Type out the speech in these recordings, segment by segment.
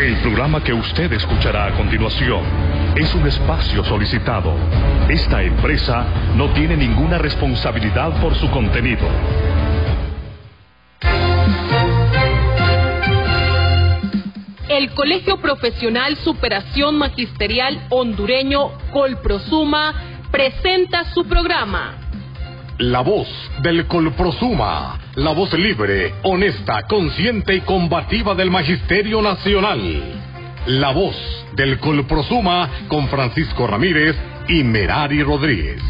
El programa que usted escuchará a continuación es un espacio solicitado. Esta empresa no tiene ninguna responsabilidad por su contenido. El Colegio Profesional Superación Magisterial Hondureño Colprosuma presenta su programa. La voz del Colprosuma, la voz libre, honesta, consciente y combativa del Magisterio Nacional. La voz del Colprosuma con Francisco Ramírez y Merari Rodríguez.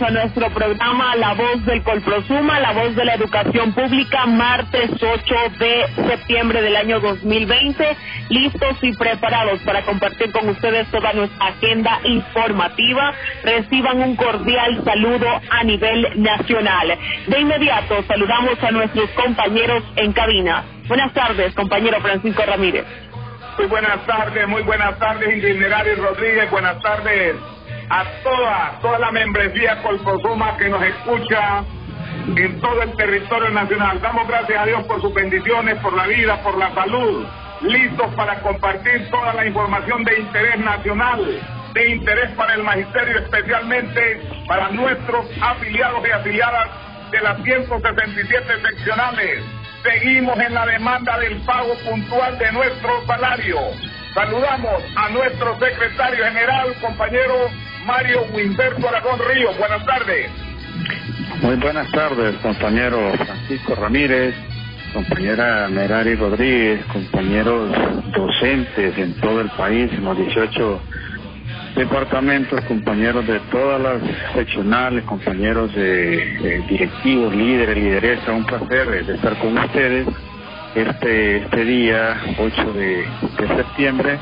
A nuestro programa La Voz del Colprosuma, La Voz de la Educación Pública, martes 8 de septiembre del año 2020. Listos y preparados para compartir con ustedes toda nuestra agenda informativa. Reciban un cordial saludo a nivel nacional. De inmediato saludamos a nuestros compañeros en cabina. Buenas tardes, compañero Francisco Ramírez. Muy buenas tardes, muy buenas tardes, Ingrid Rodríguez, buenas tardes a toda, toda la membresía Colprosuma que nos escucha en todo el territorio nacional. Damos gracias a Dios por sus bendiciones, por la vida, por la salud, listos para compartir toda la información de interés nacional, de interés para el magisterio, especialmente para nuestros afiliados y afiliadas de las 167 seccionales. Seguimos en la demanda del pago puntual de nuestro salario. Saludamos a nuestro secretario general, compañero Mario Wimberto Aragón Río. Buenas tardes. Muy buenas tardes, compañero Francisco Ramírez, compañera Merari Rodríguez, compañeros docentes en todo el país, en los 18 departamentos, compañeros de todas las seccionales, compañeros de, directivos, líderes, lideresas, un placer de estar con ustedes este, este día 8 de, de septiembre,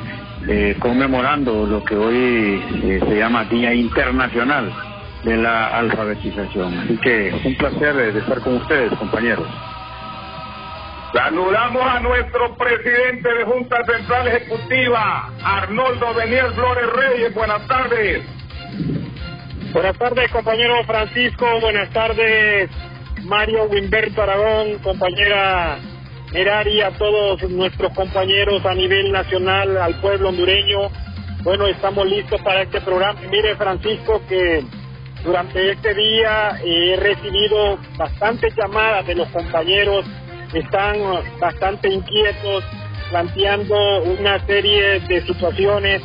eh, conmemorando lo que hoy eh, se llama Día Internacional de la Alfabetización. Así que un placer eh, de estar con ustedes, compañeros. Saludamos a nuestro presidente de Junta Central Ejecutiva, Arnoldo Beniel Flores Reyes. Buenas tardes. Buenas tardes, compañero Francisco. Buenas tardes, Mario Wimberto Aragón, compañera Merari, a todos nuestros compañeros a nivel nacional, al pueblo hondureño. Bueno, estamos listos para este programa. Mire, Francisco, que durante este día he recibido bastantes llamadas de los compañeros están bastante inquietos, planteando una serie de situaciones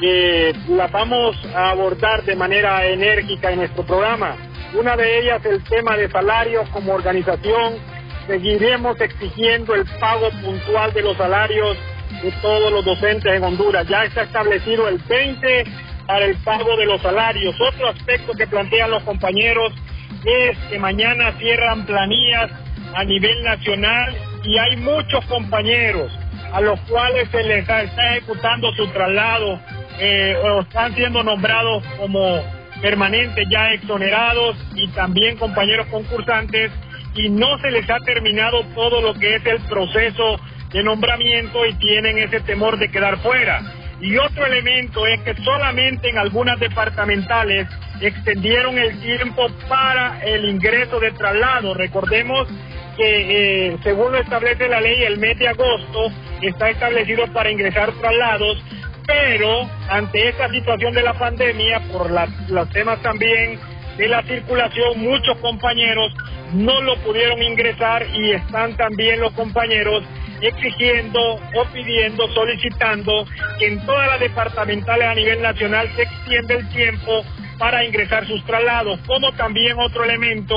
que las vamos a abordar de manera enérgica en nuestro programa. Una de ellas el tema de salarios como organización. Seguiremos exigiendo el pago puntual de los salarios de todos los docentes en Honduras. Ya está establecido el 20 para el pago de los salarios. Otro aspecto que plantean los compañeros es que mañana cierran planillas a nivel nacional y hay muchos compañeros a los cuales se les está, ejecutando su traslado eh, o están siendo nombrados como permanentes ya exonerados y también compañeros concursantes y no se les ha terminado todo lo que es el proceso de nombramiento y tienen ese temor de quedar fuera. Y otro elemento es que solamente en algunas departamentales extendieron el tiempo para el ingreso de traslado. Recordemos que eh, según lo establece la ley, el mes de agosto está establecido para ingresar traslados, pero ante esta situación de la pandemia, por los temas también de la circulación, muchos compañeros no lo pudieron ingresar y están también los compañeros exigiendo o pidiendo, solicitando que en todas las departamentales a nivel nacional se extienda el tiempo para ingresar sus traslados, como también otro elemento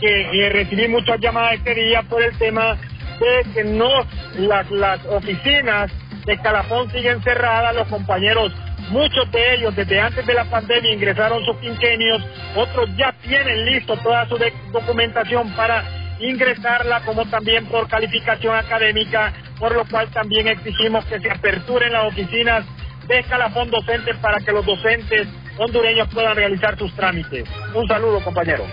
que eh, recibí muchas llamadas este día por el tema de que no las, las oficinas de Calafón siguen cerradas, los compañeros, muchos de ellos desde antes de la pandemia ingresaron sus quinquenios, otros ya tienen listo toda su documentación para ingresarla, como también por calificación académica, por lo cual también exigimos que se aperturen las oficinas de escalafón docentes para que los docentes hondureños puedan realizar sus trámites. Un saludo, compañero.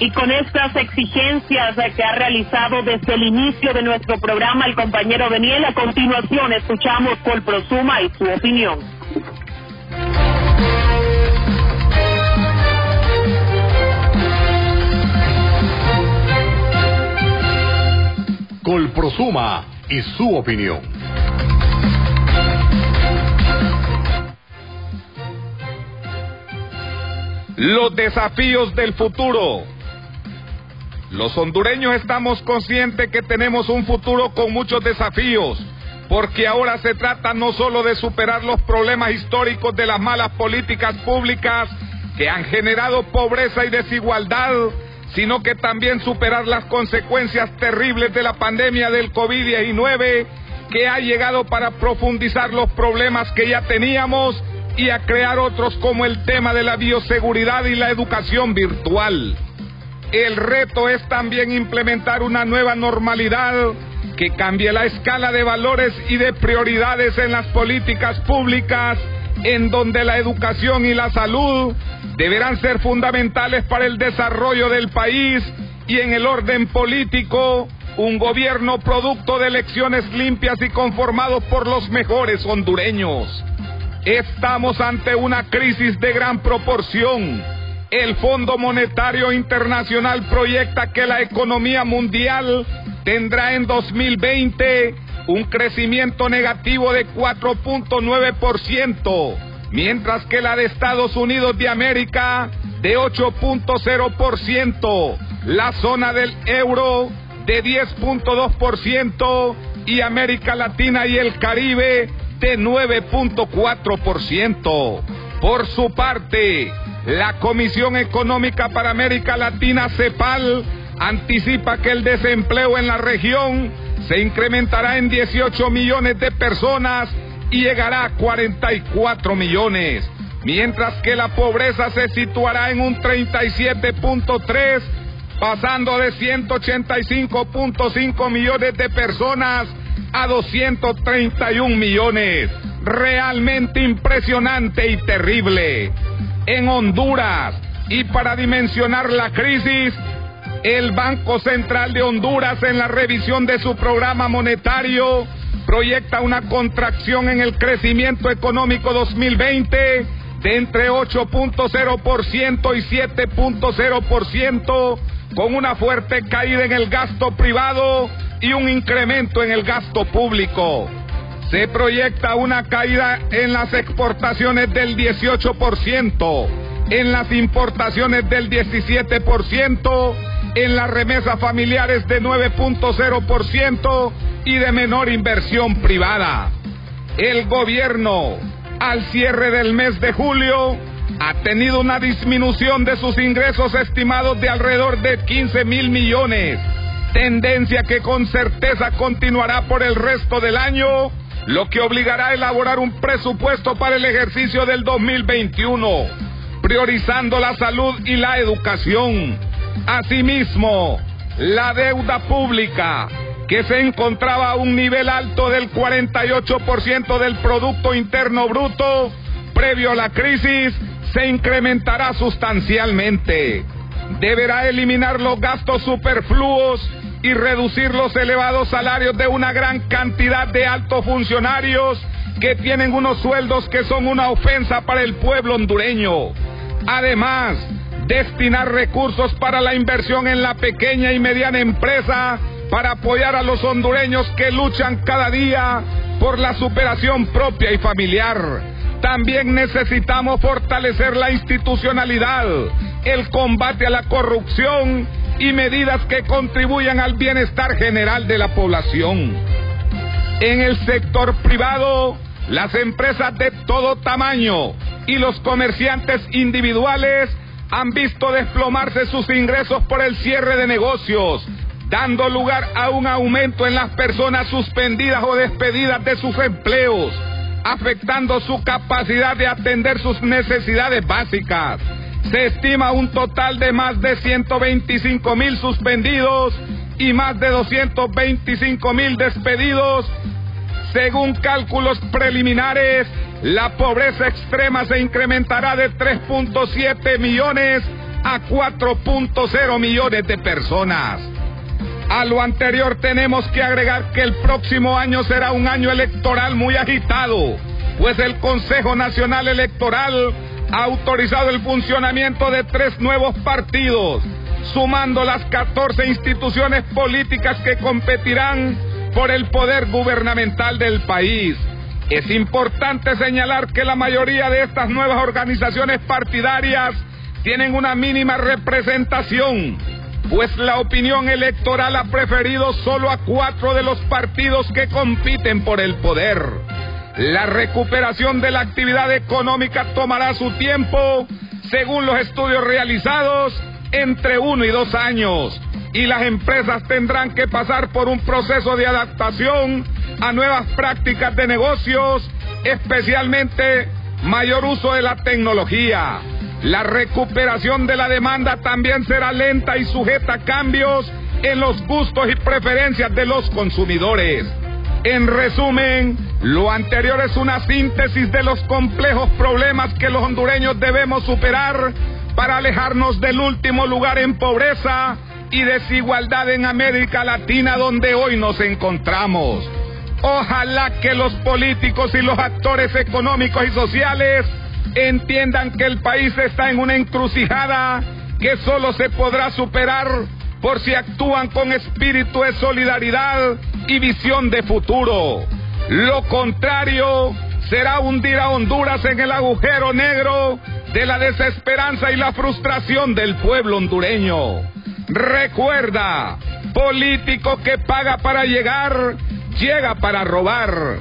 Y con estas exigencias que ha realizado desde el inicio de nuestro programa el compañero Beniel, a continuación escuchamos Colprosuma y su opinión. Colprosuma y su opinión. Los desafíos del futuro. Los hondureños estamos conscientes que tenemos un futuro con muchos desafíos, porque ahora se trata no solo de superar los problemas históricos de las malas políticas públicas que han generado pobreza y desigualdad, sino que también superar las consecuencias terribles de la pandemia del COVID-19 que ha llegado para profundizar los problemas que ya teníamos y a crear otros como el tema de la bioseguridad y la educación virtual. El reto es también implementar una nueva normalidad que cambie la escala de valores y de prioridades en las políticas públicas, en donde la educación y la salud deberán ser fundamentales para el desarrollo del país y en el orden político, un gobierno producto de elecciones limpias y conformados por los mejores hondureños. Estamos ante una crisis de gran proporción. El Fondo Monetario Internacional proyecta que la economía mundial tendrá en 2020 un crecimiento negativo de 4.9% mientras que la de Estados Unidos de América de 8.0%, la zona del euro de 10.2% y América Latina y el Caribe de 9.4%. Por su parte, la Comisión Económica para América Latina, CEPAL, anticipa que el desempleo en la región se incrementará en 18 millones de personas y llegará a 44 millones, mientras que la pobreza se situará en un 37.3, pasando de 185.5 millones de personas a 231 millones. Realmente impresionante y terrible. En Honduras, y para dimensionar la crisis, el Banco Central de Honduras en la revisión de su programa monetario proyecta una contracción en el crecimiento económico 2020 de entre 8.0% y 7.0%, con una fuerte caída en el gasto privado y un incremento en el gasto público. Se proyecta una caída en las exportaciones del 18%, en las importaciones del 17%, en las remesas familiares de 9.0% y de menor inversión privada. El gobierno, al cierre del mes de julio, ha tenido una disminución de sus ingresos estimados de alrededor de 15 mil millones, tendencia que con certeza continuará por el resto del año lo que obligará a elaborar un presupuesto para el ejercicio del 2021, priorizando la salud y la educación. Asimismo, la deuda pública, que se encontraba a un nivel alto del 48% del Producto Interno Bruto, previo a la crisis, se incrementará sustancialmente. Deberá eliminar los gastos superfluos y reducir los elevados salarios de una gran cantidad de altos funcionarios que tienen unos sueldos que son una ofensa para el pueblo hondureño. Además, destinar recursos para la inversión en la pequeña y mediana empresa para apoyar a los hondureños que luchan cada día por la superación propia y familiar. También necesitamos fortalecer la institucionalidad, el combate a la corrupción y medidas que contribuyan al bienestar general de la población. En el sector privado, las empresas de todo tamaño y los comerciantes individuales han visto desplomarse sus ingresos por el cierre de negocios, dando lugar a un aumento en las personas suspendidas o despedidas de sus empleos, afectando su capacidad de atender sus necesidades básicas. Se estima un total de más de 125 mil suspendidos y más de 225 mil despedidos. Según cálculos preliminares, la pobreza extrema se incrementará de 3.7 millones a 4.0 millones de personas. A lo anterior tenemos que agregar que el próximo año será un año electoral muy agitado, pues el Consejo Nacional Electoral ha autorizado el funcionamiento de tres nuevos partidos, sumando las 14 instituciones políticas que competirán por el poder gubernamental del país. Es importante señalar que la mayoría de estas nuevas organizaciones partidarias tienen una mínima representación, pues la opinión electoral ha preferido solo a cuatro de los partidos que compiten por el poder. La recuperación de la actividad económica tomará su tiempo, según los estudios realizados, entre uno y dos años. Y las empresas tendrán que pasar por un proceso de adaptación a nuevas prácticas de negocios, especialmente mayor uso de la tecnología. La recuperación de la demanda también será lenta y sujeta a cambios en los gustos y preferencias de los consumidores. En resumen, lo anterior es una síntesis de los complejos problemas que los hondureños debemos superar para alejarnos del último lugar en pobreza y desigualdad en América Latina donde hoy nos encontramos. Ojalá que los políticos y los actores económicos y sociales entiendan que el país está en una encrucijada que solo se podrá superar por si actúan con espíritu de solidaridad y visión de futuro. Lo contrario será hundir a Honduras en el agujero negro de la desesperanza y la frustración del pueblo hondureño. Recuerda, político que paga para llegar, llega para robar.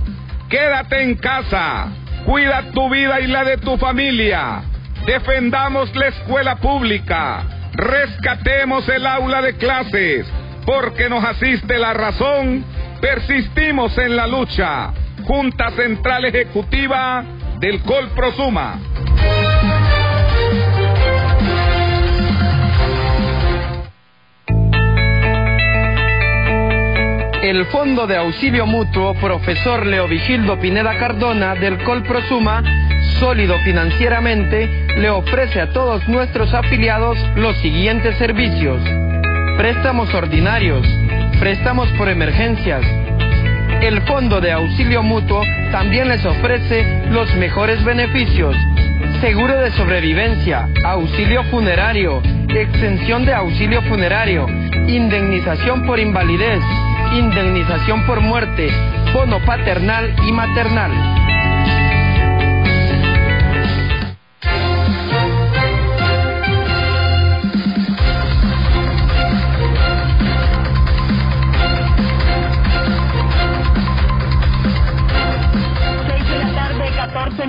Quédate en casa, cuida tu vida y la de tu familia. Defendamos la escuela pública rescatemos el aula de clases, porque nos asiste la razón, persistimos en la lucha. Junta Central Ejecutiva del Colprosuma. El Fondo de Auxilio Mutuo Profesor Leovigildo Pineda Cardona del Colprosuma sólido financieramente, le ofrece a todos nuestros afiliados los siguientes servicios. Préstamos ordinarios, préstamos por emergencias. El Fondo de Auxilio Mutuo también les ofrece los mejores beneficios. Seguro de sobrevivencia, auxilio funerario, extensión de auxilio funerario, indemnización por invalidez, indemnización por muerte, bono paternal y maternal.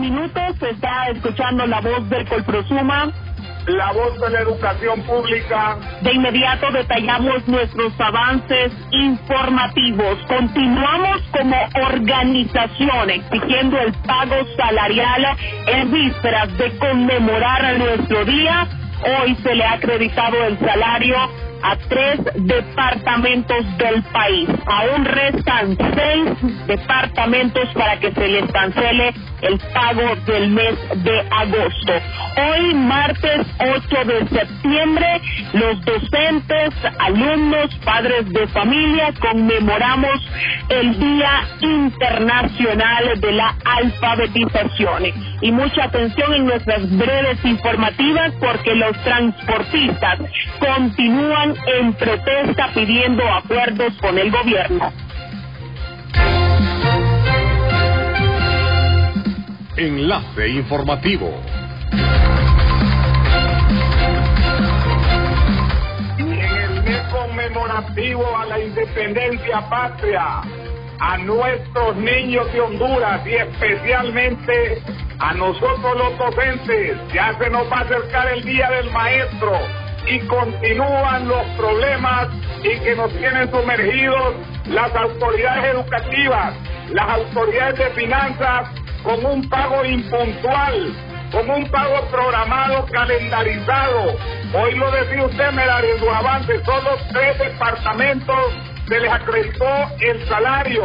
Minutos. Se está escuchando la voz del Colprosuma. la voz de la educación pública. De inmediato detallamos nuestros avances informativos. Continuamos como organización exigiendo el pago salarial en vísperas de conmemorar nuestro día. Hoy se le ha acreditado el salario a tres departamentos del país. Aún restan seis departamentos para que se les cancele el pago del mes de agosto. Hoy, martes 8 de septiembre, los docentes, alumnos, padres de familia conmemoramos el Día Internacional de la Alfabetización. Y mucha atención en nuestras breves informativas porque los transportistas continúan en protesta pidiendo acuerdos con el gobierno. Enlace informativo. En el mes conmemorativo a la independencia patria, a nuestros niños de Honduras y especialmente a nosotros los docentes, ya se nos va a acercar el Día del Maestro y continúan los problemas y que nos tienen sumergidos las autoridades educativas, las autoridades de finanzas con un pago impuntual, con un pago programado, calendarizado. Hoy lo decía usted, Merari, en sus avances, solo tres departamentos se les acreditó el salario,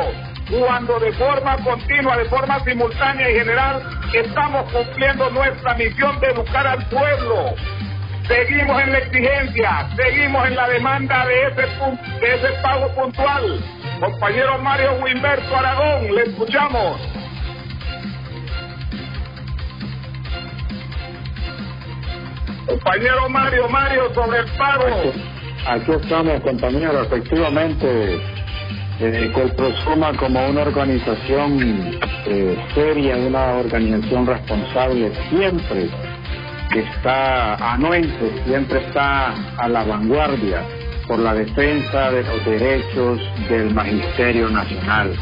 cuando de forma continua, de forma simultánea y general, estamos cumpliendo nuestra misión de educar al pueblo. Seguimos en la exigencia, seguimos en la demanda de ese, de ese pago puntual. Compañero Mario Wimberto Aragón, le escuchamos. Compañero Mario, Mario, sobre el pago. Aquí estamos, compañeros. Efectivamente, eh, Colprosuma como una organización eh, seria, una organización responsable, siempre está anuente, siempre está a la vanguardia por la defensa de los derechos del Magisterio Nacional.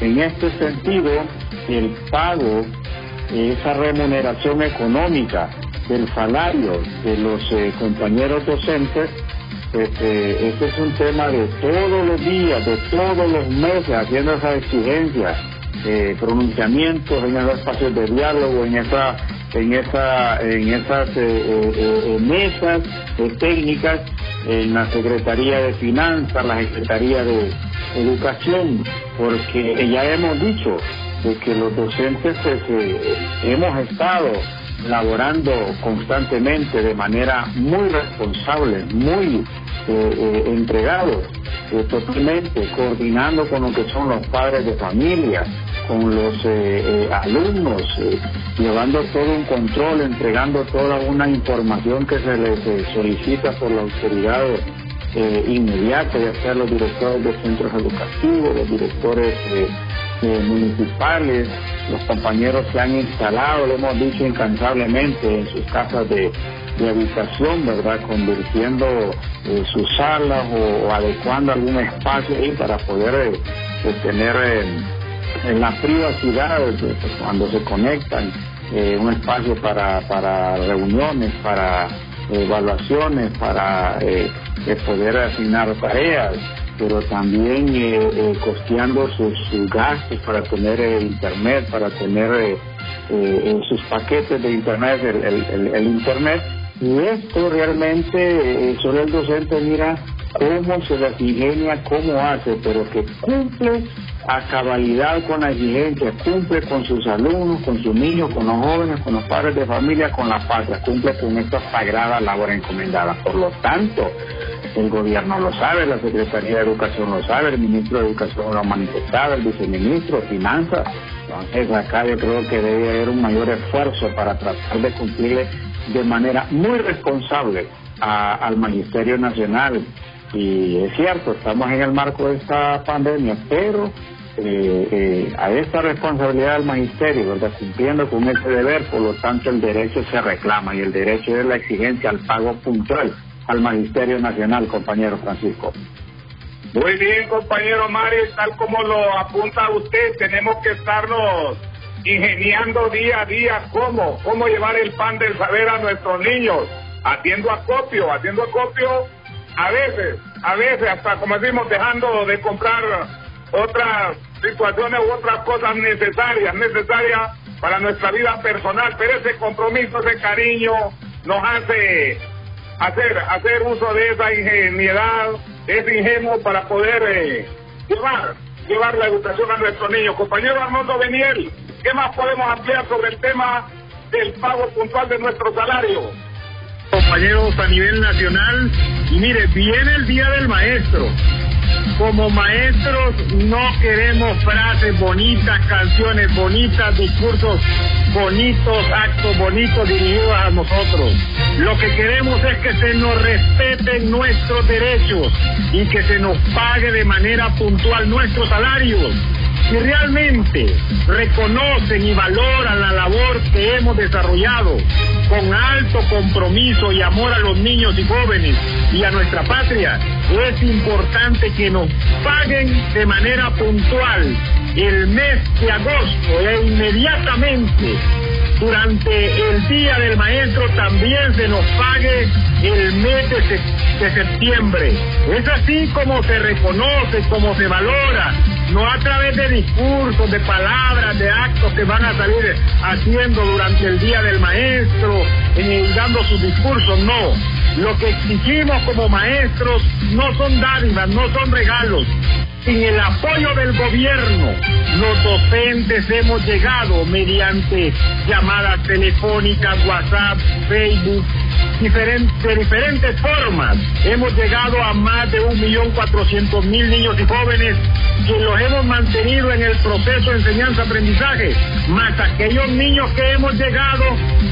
En este sentido, el pago, esa remuneración económica del salario de los eh, compañeros docentes, pues eh, este es un tema de todos los días, de todos los meses, haciendo esa exigencia, eh, pronunciamientos en esos espacios de diálogo, en esa, en esa, en esas eh, eh, eh, mesas técnicas, en la Secretaría de Finanzas, la Secretaría de Educación, porque ya hemos dicho de que los docentes pues, hemos estado laborando constantemente de manera muy responsable, muy eh, entregados, totalmente coordinando con lo que son los padres de familia, con los eh, eh, alumnos, eh, llevando todo un control, entregando toda una información que se les eh, solicita por la autoridad eh, inmediata, ya sea los directores de centros educativos, los directores municipales, los compañeros que han instalado, lo hemos dicho incansablemente, en sus casas de, de habitación, ¿verdad? Convirtiendo sus salas o, adecuando algún espacio ahí para poder tener en la privacidad, pues, cuando se conectan, eh, un espacio para, para reuniones, para evaluaciones, para eh, eh, poder asignar tareas, pero también eh, eh, costeando sus, sus gastos para tener eh, internet, para tener en sus paquetes de internet, el, el- el- el internet. Y esto realmente, solo el docente mira cómo se las ingenia, cómo hace, pero que cumple a cabalidad con la exigencia, cumple con sus alumnos, con sus niños, con los jóvenes, con los padres de familia, con la patria, cumple con esta sagrada labor encomendada. Por lo tanto, el gobierno lo sabe, la Secretaría de Educación lo sabe, el ministro de Educación lo ha manifestado, el viceministro Finanzas. Entonces acá yo creo que debe haber un mayor esfuerzo para tratar de cumplirle de manera muy responsable al Magisterio Nacional. Y es cierto, estamos en el marco de esta pandemia, pero eh, eh, a esta responsabilidad del magisterio, ¿verdad? Cumpliendo con ese deber, por lo tanto el derecho se reclama y el derecho es la exigencia al pago puntual al magisterio nacional, compañero Francisco. Muy bien, compañero Mario, tal como lo apunta usted, tenemos que estarnos ingeniando día a día cómo, cómo llevar el pan del saber a nuestros niños. haciendo acopio, haciendo acopio a veces, a veces hasta como decimos, dejando de comprar otras situaciones u otras cosas necesarias, necesarias para nuestra vida personal, pero ese compromiso, ese cariño nos hace hacer, hacer uso de esa ingenuidad, ese ingenuo para poder eh, llevar, llevar la educación a nuestros niños. Compañero Armando Beniel, ¿qué más podemos ampliar sobre el tema del pago puntual de nuestro salario? compañeros a nivel nacional. Mire, viene el Día del Maestro. Como maestros no queremos frases bonitas, canciones bonitas, discursos bonitos, actos bonitos dirigidos a nosotros. Lo que queremos es que se nos respeten nuestros derechos y que se nos pague de manera puntual nuestros salarios si realmente reconocen y valoran la labor que hemos desarrollado con alto compromiso y amor a los niños y jóvenes y a nuestra patria, es importante que nos paguen de manera puntual el mes de agosto e inmediatamente durante el Día del Maestro también se nos pague el mes de, septiembre. Es así como se reconoce, como se valora, no a través de discursos, de palabras, de actos que van a salir haciendo durante el Día del Maestro, eh, dando sus discursos, no. Lo que exigimos como maestros no son dádivas, no son regalos, sin el apoyo del gobierno, los docentes hemos llegado mediante llamadas telefónicas, WhatsApp, Facebook, de diferentes formas. Hemos llegado a más de un millón cuatrocientos mil niños y jóvenes que los hemos mantenido en el proceso de enseñanza-aprendizaje, más aquellos niños que hemos llegado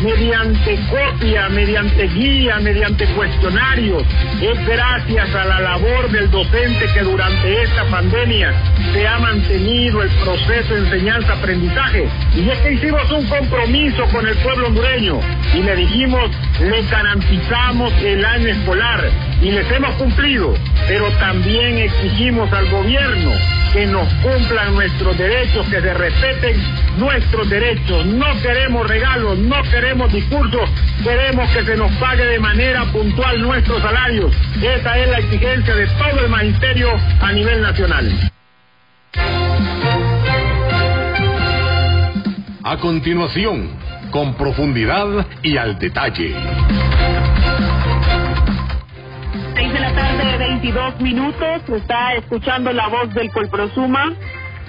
mediante copia, mediante guía, mediante cuestionarios. Es gracias a la labor del docente que durante esta pandemia se ha mantenido el proceso de enseñanza-aprendizaje. Y es que hicimos un compromiso con el pueblo hondureño y le dijimos, le garantizamos el año escolar y les hemos cumplido, pero también exigimos al gobierno que nos cumplan nuestros derechos, que se respeten nuestros derechos. No queremos regalos, no queremos discursos, queremos que se nos pague de manera puntual nuestros salarios. Esa es la exigencia de todo el magisterio a nivel nacional. A continuación, con profundidad y al detalle. 6 de la tarde, 22 minutos. Está escuchando la voz del Colprosuma.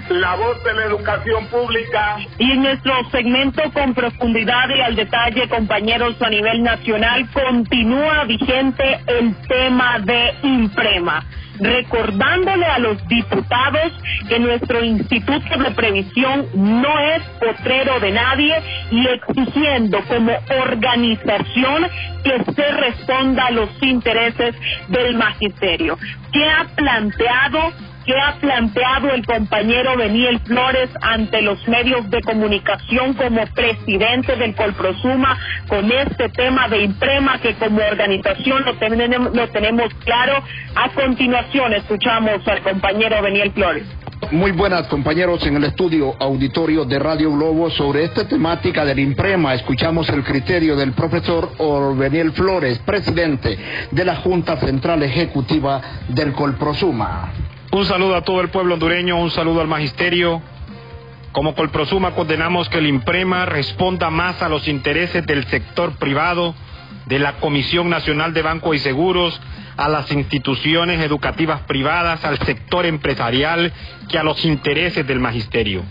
La voz de la educación pública. Y en nuestro segmento con profundidad y al detalle, compañeros a nivel nacional, continúa vigente el tema de Imprema recordándole a los diputados que nuestro Instituto de Previsión no es potrero de nadie y exigiendo como organización que se responda a los intereses del magisterio. ¿Qué ha planteado ¿Qué ha planteado el compañero Beniel Flores ante los medios de comunicación como presidente del Colprosuma con este tema de Imprema que como organización lo tenemos, lo tenemos claro. A continuación escuchamos al compañero Beniel Flores. Muy buenas compañeros en el estudio auditorio de Radio Globo sobre esta temática del Imprema. Escuchamos el criterio del profesor Orbeniel Flores, presidente de la Junta Central Ejecutiva del Colprosuma. Un saludo a todo el pueblo hondureño, un saludo al magisterio. Como Colprosuma condenamos que el Imprema responda más a los intereses del sector privado, de la Comisión Nacional de Bancos y Seguros, a las instituciones educativas privadas, al sector empresarial, que a los intereses del magisterio.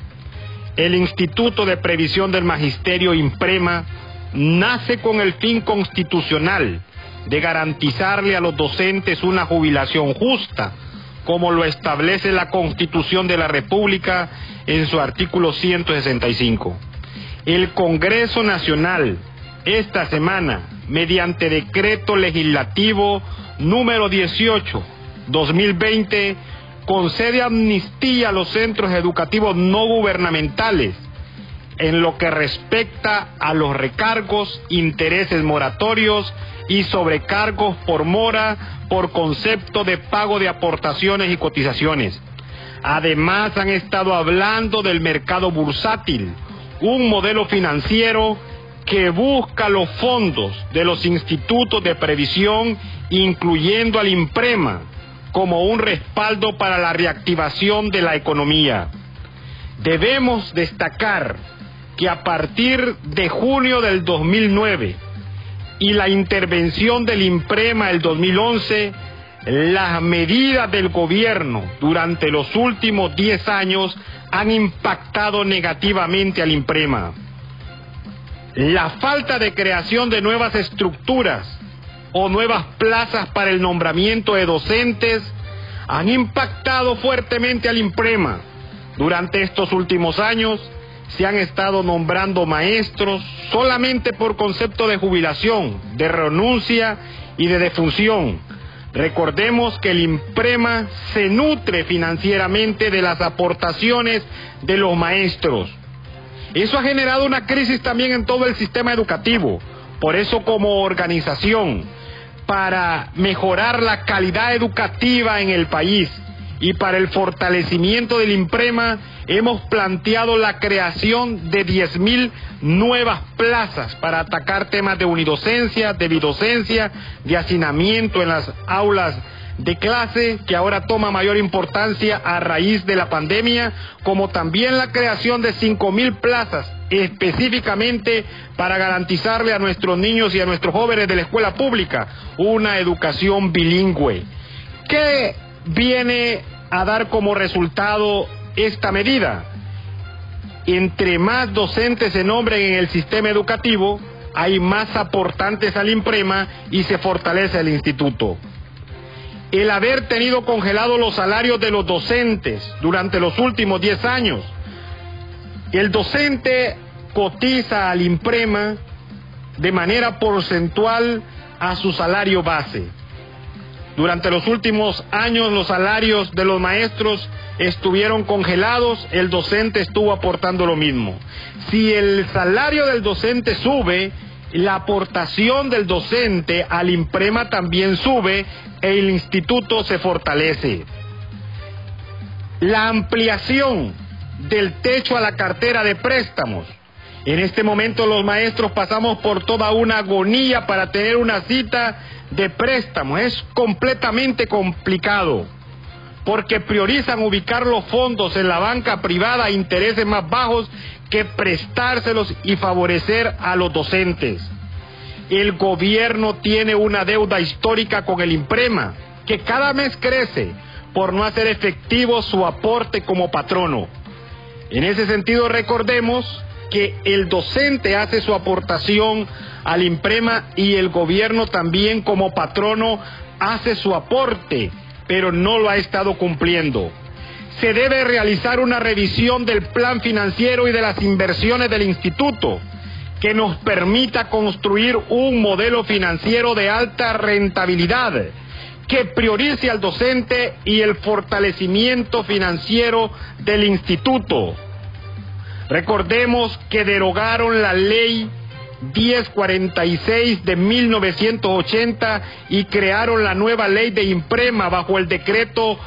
El Instituto de Previsión del Magisterio Imprema nace con el fin constitucional de garantizarle a los docentes una jubilación justa, como lo establece la Constitución de la República en su artículo 165. El Congreso Nacional esta semana, mediante decreto legislativo número 18, 2020, concede amnistía a los centros educativos no gubernamentales en lo que respecta a los recargos, intereses moratorios y sobrecargos por mora por concepto de pago de aportaciones y cotizaciones. Además han estado hablando del mercado bursátil, un modelo financiero que busca los fondos de los institutos de previsión, incluyendo al IMPREMA, como un respaldo para la reactivación de la economía. Debemos destacar que a partir de junio del 2009 y la intervención del IMPREMA el 2011, las medidas del gobierno durante los últimos 10 años han impactado negativamente al IMPREMA. La falta de creación de nuevas estructuras o nuevas plazas para el nombramiento de docentes han impactado fuertemente al IMPREMA. Durante estos últimos años se han estado nombrando maestros solamente por concepto de jubilación, de renuncia y de defunción. Recordemos que el IMPREMA se nutre financieramente de las aportaciones de los maestros. Eso ha generado una crisis también en todo el sistema educativo. Por eso como organización, para mejorar la calidad educativa en el país y para el fortalecimiento del IMPREMA, hemos planteado la creación de 10.000 nuevas plazas para atacar temas de unidocencia, de bidocencia, de hacinamiento en las aulas de clase que ahora toma mayor importancia a raíz de la pandemia, como también la creación de 5.000 plazas específicamente para garantizarle a nuestros niños y a nuestros jóvenes de la escuela pública una educación bilingüe. ¿Qué viene a dar como resultado esta medida? Entre más docentes se nombren en el sistema educativo, hay más aportantes al IMPREMA y se fortalece el instituto. El haber tenido congelados los salarios de los docentes durante los últimos 10 años. El docente cotiza al IMPREMA de manera porcentual a su salario base. Durante los últimos años los salarios de los maestros estuvieron congelados, el docente estuvo aportando lo mismo. Si el salario del docente sube, la aportación del docente al IMPREMA también sube e el instituto se fortalece. La ampliación del techo a la cartera de préstamos. En este momento los maestros pasamos por toda una agonía para tener una cita de préstamo. Es completamente complicado porque priorizan ubicar los fondos en la banca privada a intereses más bajos que prestárselos y favorecer a los docentes. El gobierno tiene una deuda histórica con el IMPREMA, que cada mes crece por no hacer efectivo su aporte como patrono. En ese sentido, recordemos que el docente hace su aportación al IMPREMA y el gobierno también como patrono hace su aporte, pero no lo ha estado cumpliendo. Se debe realizar una revisión del plan financiero y de las inversiones del instituto que nos permita construir un modelo financiero de alta rentabilidad que priorice al docente y el fortalecimiento financiero del instituto. Recordemos que derogaron la ley 1046 de 1980 y crearon la nueva ley de imprema bajo el decreto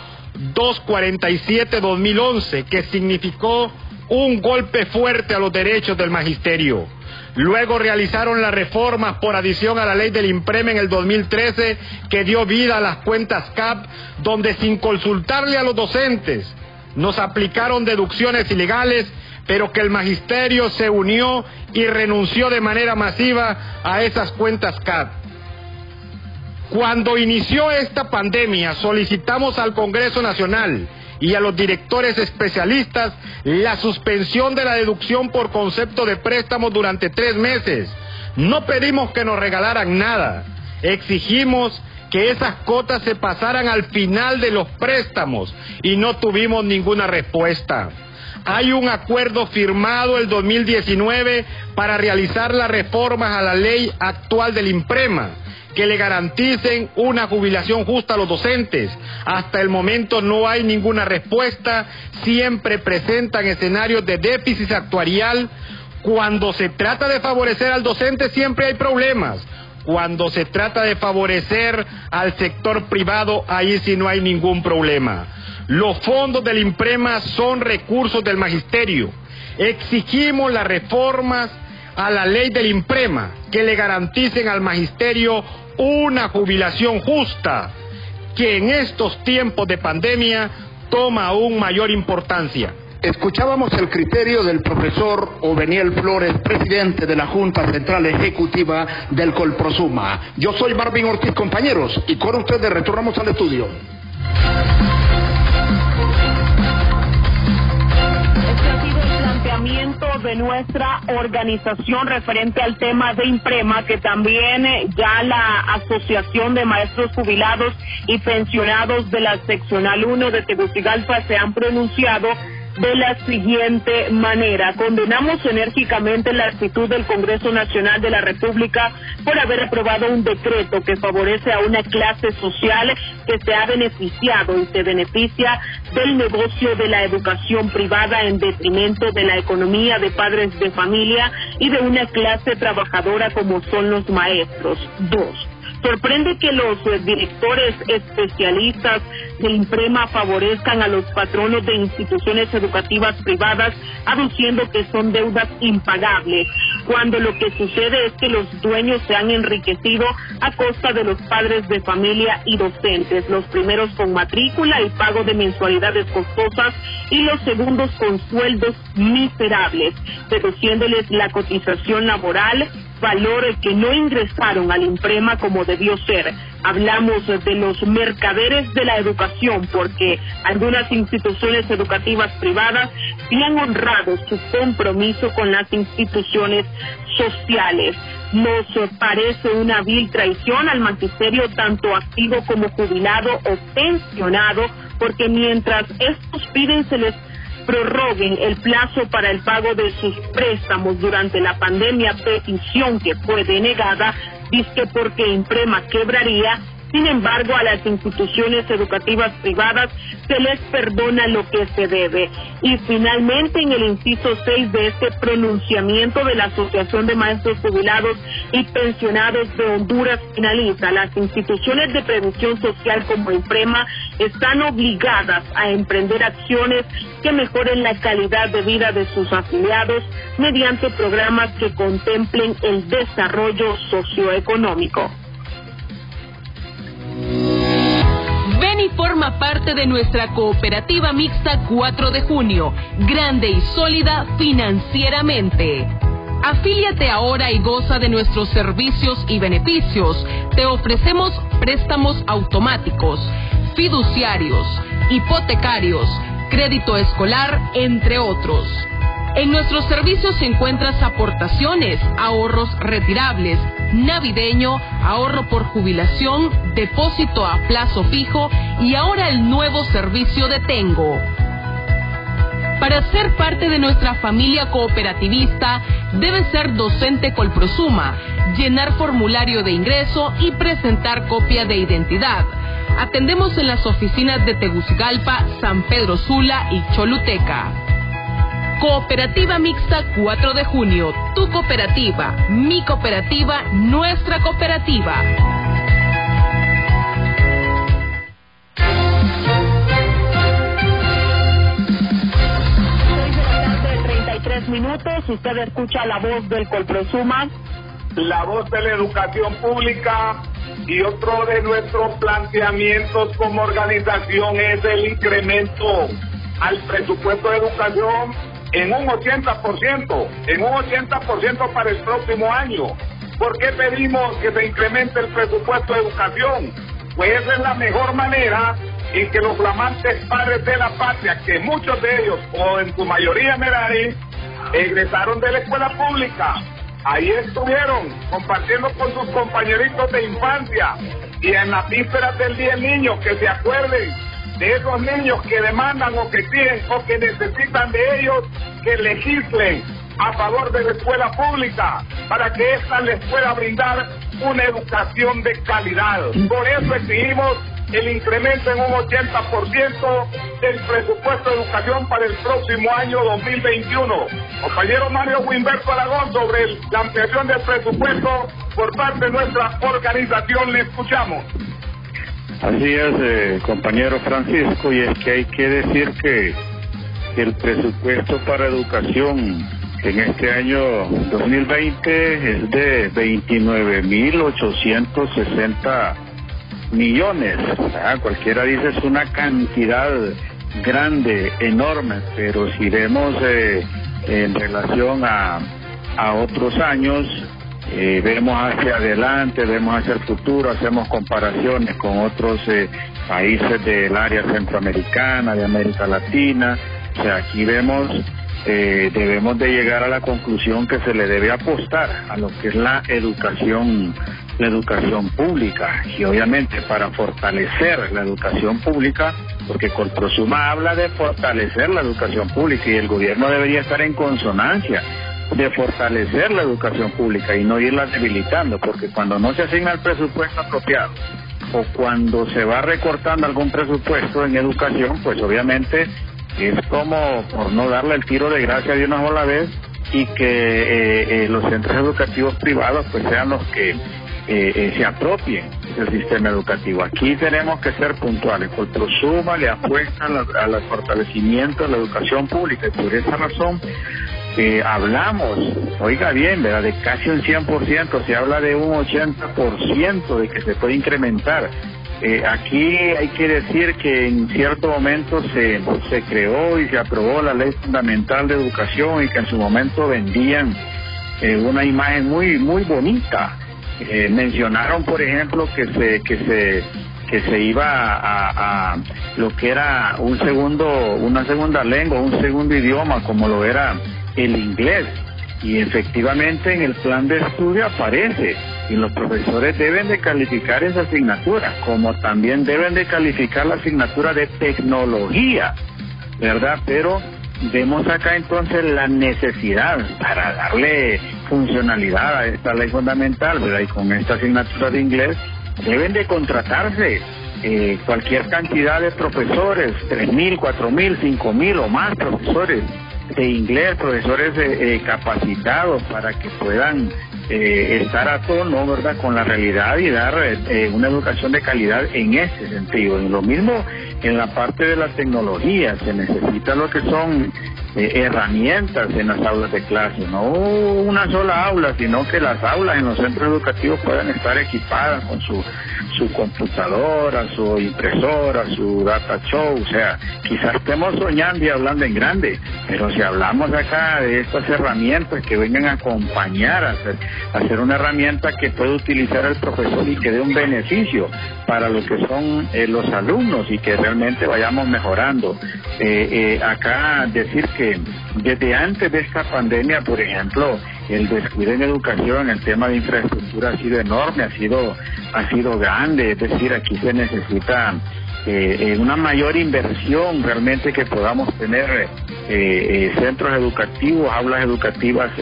247-2011, que significó un golpe fuerte a los derechos del magisterio. Luego realizaron las reformas por adición a la ley del impreme en el 2013 que dio vida a las cuentas CAP, donde sin consultarle a los docentes nos aplicaron deducciones ilegales pero que el magisterio se unió y renunció de manera masiva a esas cuentas CAD. Cuando inició esta pandemia solicitamos al Congreso Nacional y a los directores especialistas la suspensión de la deducción por concepto de préstamos durante tres meses. No pedimos que nos regalaran nada, exigimos que esas cotas se pasaran al final de los préstamos y no tuvimos ninguna respuesta. Hay un acuerdo firmado el 2019 para realizar las reformas a la ley actual del IMPREMA que le garanticen una jubilación justa a los docentes. Hasta el momento no hay ninguna respuesta, siempre presentan escenarios de déficit actuarial. Cuando se trata de favorecer al docente siempre hay problemas. Cuando se trata de favorecer al sector privado, ahí sí no hay ningún problema. Los fondos del IMPREMA son recursos del magisterio. Exigimos las reformas a la ley del IMPREMA que le garanticen al magisterio una jubilación justa, que en estos tiempos de pandemia toma aún mayor importancia. Escuchábamos el criterio del profesor Oveniel Flores, presidente de la Junta Central Ejecutiva del Colprosuma. Yo soy Marvin Ortiz, compañeros, y con ustedes retornamos al estudio. Ha sido el planteamiento de nuestra organización referente al tema de Imprema, que también eh, ya la Asociación de Maestros Jubilados y Pensionados de la Seccional 1 de Tegucigalpa se han pronunciado de la siguiente manera. Condenamos enérgicamente la actitud del Congreso Nacional de la República por haber aprobado un decreto que favorece a una clase social que se ha beneficiado y se beneficia del negocio de la educación privada en detrimento de la economía de padres de familia y de una clase trabajadora como son los maestros. Dos. Sorprende que los eh, directores especialistas de Imprema favorezcan a los patronos de instituciones educativas privadas aduciendo que son deudas impagables, cuando lo que sucede es que los dueños se han enriquecido a costa de los padres de familia y docentes, los primeros con matrícula y pago de mensualidades costosas y los segundos con sueldos miserables, reduciéndoles la cotización laboral valores que no ingresaron al imprema como debió ser. Hablamos de los mercaderes de la educación porque algunas instituciones educativas privadas sí han honrado su compromiso con las instituciones sociales. Nos parece una vil traición al magisterio tanto activo como jubilado o pensionado porque mientras estos piden se les prorroguen el plazo para el pago de sus préstamos durante la pandemia, petición que fue denegada, dice porque Imprema quebraría sin embargo, a las instituciones educativas privadas se les perdona lo que se debe. Y finalmente, en el inciso 6 de este pronunciamiento de la Asociación de Maestros Jubilados y Pensionados de Honduras finaliza, las instituciones de previsión social como Imprema están obligadas a emprender acciones que mejoren la calidad de vida de sus afiliados mediante programas que contemplen el desarrollo socioeconómico. Ven y forma parte de nuestra cooperativa mixta 4 de junio, grande y sólida financieramente. Afíliate ahora y goza de nuestros servicios y beneficios. Te ofrecemos préstamos automáticos, fiduciarios, hipotecarios, crédito escolar, entre otros. En nuestros servicios encuentras aportaciones, ahorros retirables, navideño, ahorro por jubilación, depósito a plazo fijo y ahora el nuevo servicio de Tengo. Para ser parte de nuestra familia cooperativista, debes ser docente Colprosuma, llenar formulario de ingreso y presentar copia de identidad. Atendemos en las oficinas de Tegucigalpa, San Pedro Sula y Choluteca. Cooperativa Mixta 4 de junio. Tu cooperativa, mi cooperativa, nuestra cooperativa. 33 minutos, usted escucha la voz del Colprosuma. La voz de la educación pública y otro de nuestros planteamientos como organización es el incremento al presupuesto de educación en un 80%, en un 80% para el próximo año. ¿Por qué pedimos que se incremente el presupuesto de educación? Pues esa es la mejor manera en que los flamantes padres de la patria, que muchos de ellos, o en su mayoría Merari, egresaron de la escuela pública. Ahí estuvieron compartiendo con sus compañeritos de infancia y en las vísperas del Día del Niño, que se acuerden de esos niños que demandan o que piden o que necesitan de ellos que legislen a favor de la escuela pública para que ésta les pueda brindar una educación de calidad. Por eso exigimos el incremento en un 80% del presupuesto de educación para el próximo año 2021. Compañero Mario Wimberto Aragón, sobre la ampliación del presupuesto por parte de nuestra organización, le escuchamos. Así es, eh, compañero Francisco, y es que hay que decir que el presupuesto para educación en este año 2020 es de 29.860 millones. Ah, cualquiera dice es una cantidad grande, enorme, pero si vemos eh, en relación a, a otros años, eh, vemos hacia adelante, vemos hacia el futuro, hacemos comparaciones con otros eh, países del área centroamericana, de América Latina. O sea, aquí vemos, eh, debemos de llegar a la conclusión que se le debe apostar a lo que es la educación, la educación pública. Y obviamente para fortalecer la educación pública, porque Colprosuma habla de fortalecer la educación pública y el gobierno debería estar en consonancia de fortalecer la educación pública y no irla debilitando, porque cuando no se asigna el presupuesto apropiado o cuando se va recortando algún presupuesto en educación, pues obviamente es como por no darle el tiro de gracia de una sola vez y que eh, eh, los centros educativos privados pues sean los que eh, eh, se apropien del sistema educativo. Aquí tenemos que ser puntuales. Colprosuma le apuesta al fortalecimiento de la educación pública y por esa razón eh, hablamos, oiga bien, ¿verdad? De casi un 100%, se habla de un 80% de que se puede incrementar. Eh, aquí hay que decir que en cierto momento se, se creó y se aprobó la ley fundamental de educación y que en su momento vendían eh, una imagen muy muy bonita. Eh, mencionaron, por ejemplo, que se que se que se iba a, a, lo que era un segundo una segunda lengua, un segundo idioma, como lo era el inglés. Y efectivamente en el plan de estudio aparece y los profesores deben de calificar esa asignatura, como también deben de calificar la asignatura de tecnología, ¿verdad? Pero vemos acá entonces la necesidad para darle funcionalidad a esta ley fundamental, ¿verdad? Y con esta asignatura de inglés deben de contratarse eh, cualquier cantidad de profesores, tres mil, cuatro mil, cinco mil o más profesores de inglés, profesores eh, eh, capacitados para que puedan eh, estar a tono, ¿verdad?, con la realidad y dar eh, una educación de calidad en ese sentido. Y lo mismo en la parte de la tecnología, se necesita lo que son eh, herramientas en las aulas de clase, no una sola aula, sino que las aulas en los centros educativos puedan estar equipadas con su su computadora, su impresora, su data show, o sea, quizás estemos soñando y hablando en grande, pero si hablamos acá de estas herramientas que vengan a acompañar a hacer, a hacer una herramienta que pueda utilizar el profesor y que dé un beneficio para lo que son eh, los alumnos y que realmente vayamos mejorando. Eh, eh, acá decir que desde antes de esta pandemia, por ejemplo, el descuido en educación, el tema de infraestructura ha sido enorme, ha sido, ha sido grande, es decir, aquí se necesita eh, eh, una mayor inversión realmente que podamos tener eh, eh, centros educativos, aulas educativas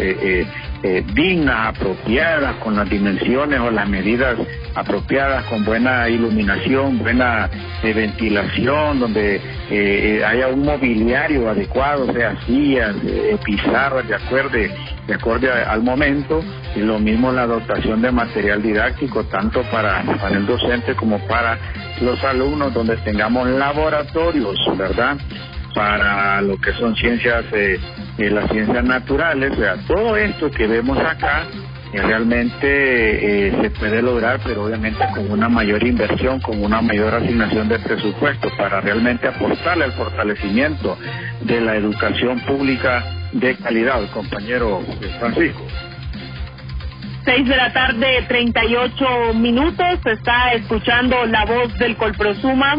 eh, dignas, apropiadas, con las dimensiones o las medidas apropiadas, con buena iluminación, buena eh, ventilación, donde eh, eh, haya un mobiliario adecuado, sea sillas, pizarras, de acuerdo, de acuerdo al momento, y lo mismo la dotación de material didáctico, tanto para el docente como para los alumnos, donde tengamos laboratorios, ¿verdad? Para lo que son ciencias, eh, eh, las ciencias naturales, o sea, todo esto que vemos acá eh, realmente eh, se puede lograr, pero obviamente con una mayor inversión, con una mayor asignación de presupuesto para realmente aportarle al fortalecimiento de la educación pública de calidad, compañero Francisco. Seis de la tarde, 38 minutos. Está escuchando la voz del Colprosuma.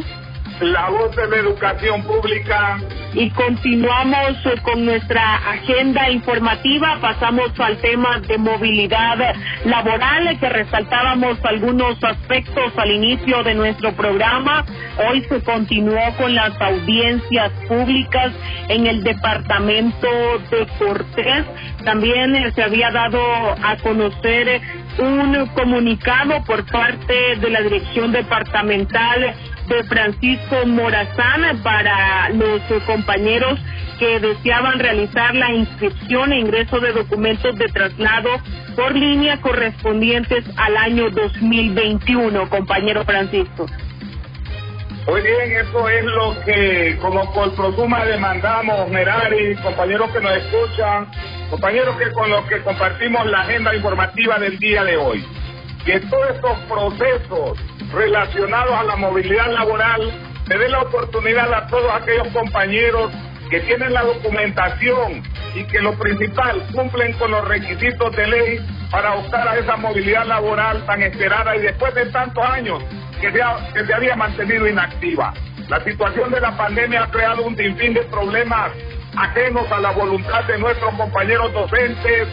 La voz de la educación pública. Y continuamos eh, con nuestra agenda informativa. Pasamos al tema de movilidad laboral, que resaltábamos algunos aspectos al inicio de nuestro programa. Hoy se continuó con las audiencias públicas en el departamento de Cortés. También eh, se había dado a conocer un comunicado por parte de la Dirección Departamental de Francisco Morazán para los eh, compañeros que deseaban realizar la inscripción e ingreso de documentos de traslado por línea correspondientes al año 2021, compañero Francisco. Muy bien, eso es lo que como Colprosuma demandamos, Merari, compañeros que nos escuchan, compañeros que con los que compartimos la agenda informativa del día de hoy. Que todos estos procesos relacionados a la movilidad laboral se den la oportunidad a todos aquellos compañeros que tienen la documentación y que lo principal cumplen con los requisitos de ley para optar a esa movilidad laboral tan esperada y después de tantos años que se, ha- que se había mantenido inactiva. La situación de la pandemia ha creado un sinfín de problemas ajenos a la voluntad de nuestros compañeros docentes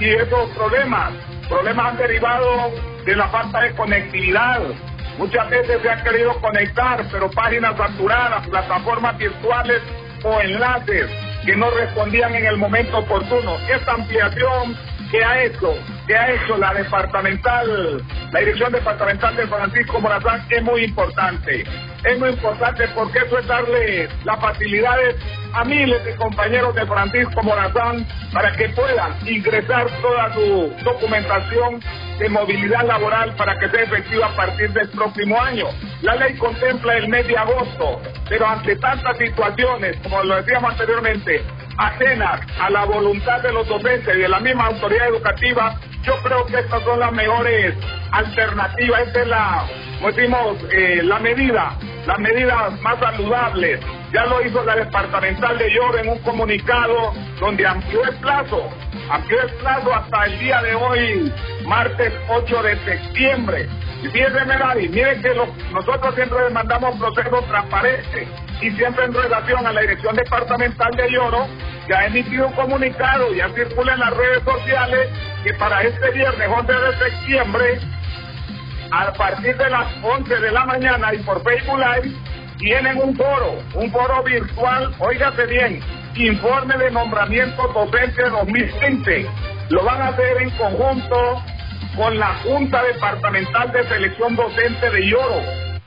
y esos problemas, problemas han derivado de la falta de conectividad. Muchas veces se ha querido conectar, pero páginas saturadas, plataformas virtuales o enlaces que no respondían en el momento oportuno. Esta ampliación que ha hecho, que ha hecho la departamental, la dirección departamental de Francisco Morazán es muy importante. Es muy importante porque eso es darle las facilidades a miles de compañeros de Francisco Morazán para que puedan ingresar toda su documentación de movilidad laboral para que sea efectiva a partir del próximo año. La ley contempla el mes de agosto, pero ante tantas situaciones, como lo decíamos anteriormente, ajenas a la voluntad de los docentes y de la misma autoridad educativa, yo creo que estas son las mejores alternativas. Esta es la, como decimos, eh, la medida, las medidas más saludables. Ya lo hizo la departamental de Lloro en un comunicado donde amplió el plazo, amplió el plazo hasta el día de hoy, martes 8 de septiembre. Y fíjense, miren que nosotros siempre demandamos procesos transparentes y siempre en relación a la dirección departamental de Lloro, que ha emitido un comunicado, ya circula en las redes sociales, que para este viernes 11 de septiembre, a partir de las 11 de la mañana y por Facebook Live, tienen un foro, un foro virtual, óigase bien, informe de nombramiento docente 2020. Lo van a hacer en conjunto con la Junta Departamental de Selección Docente de Lloro,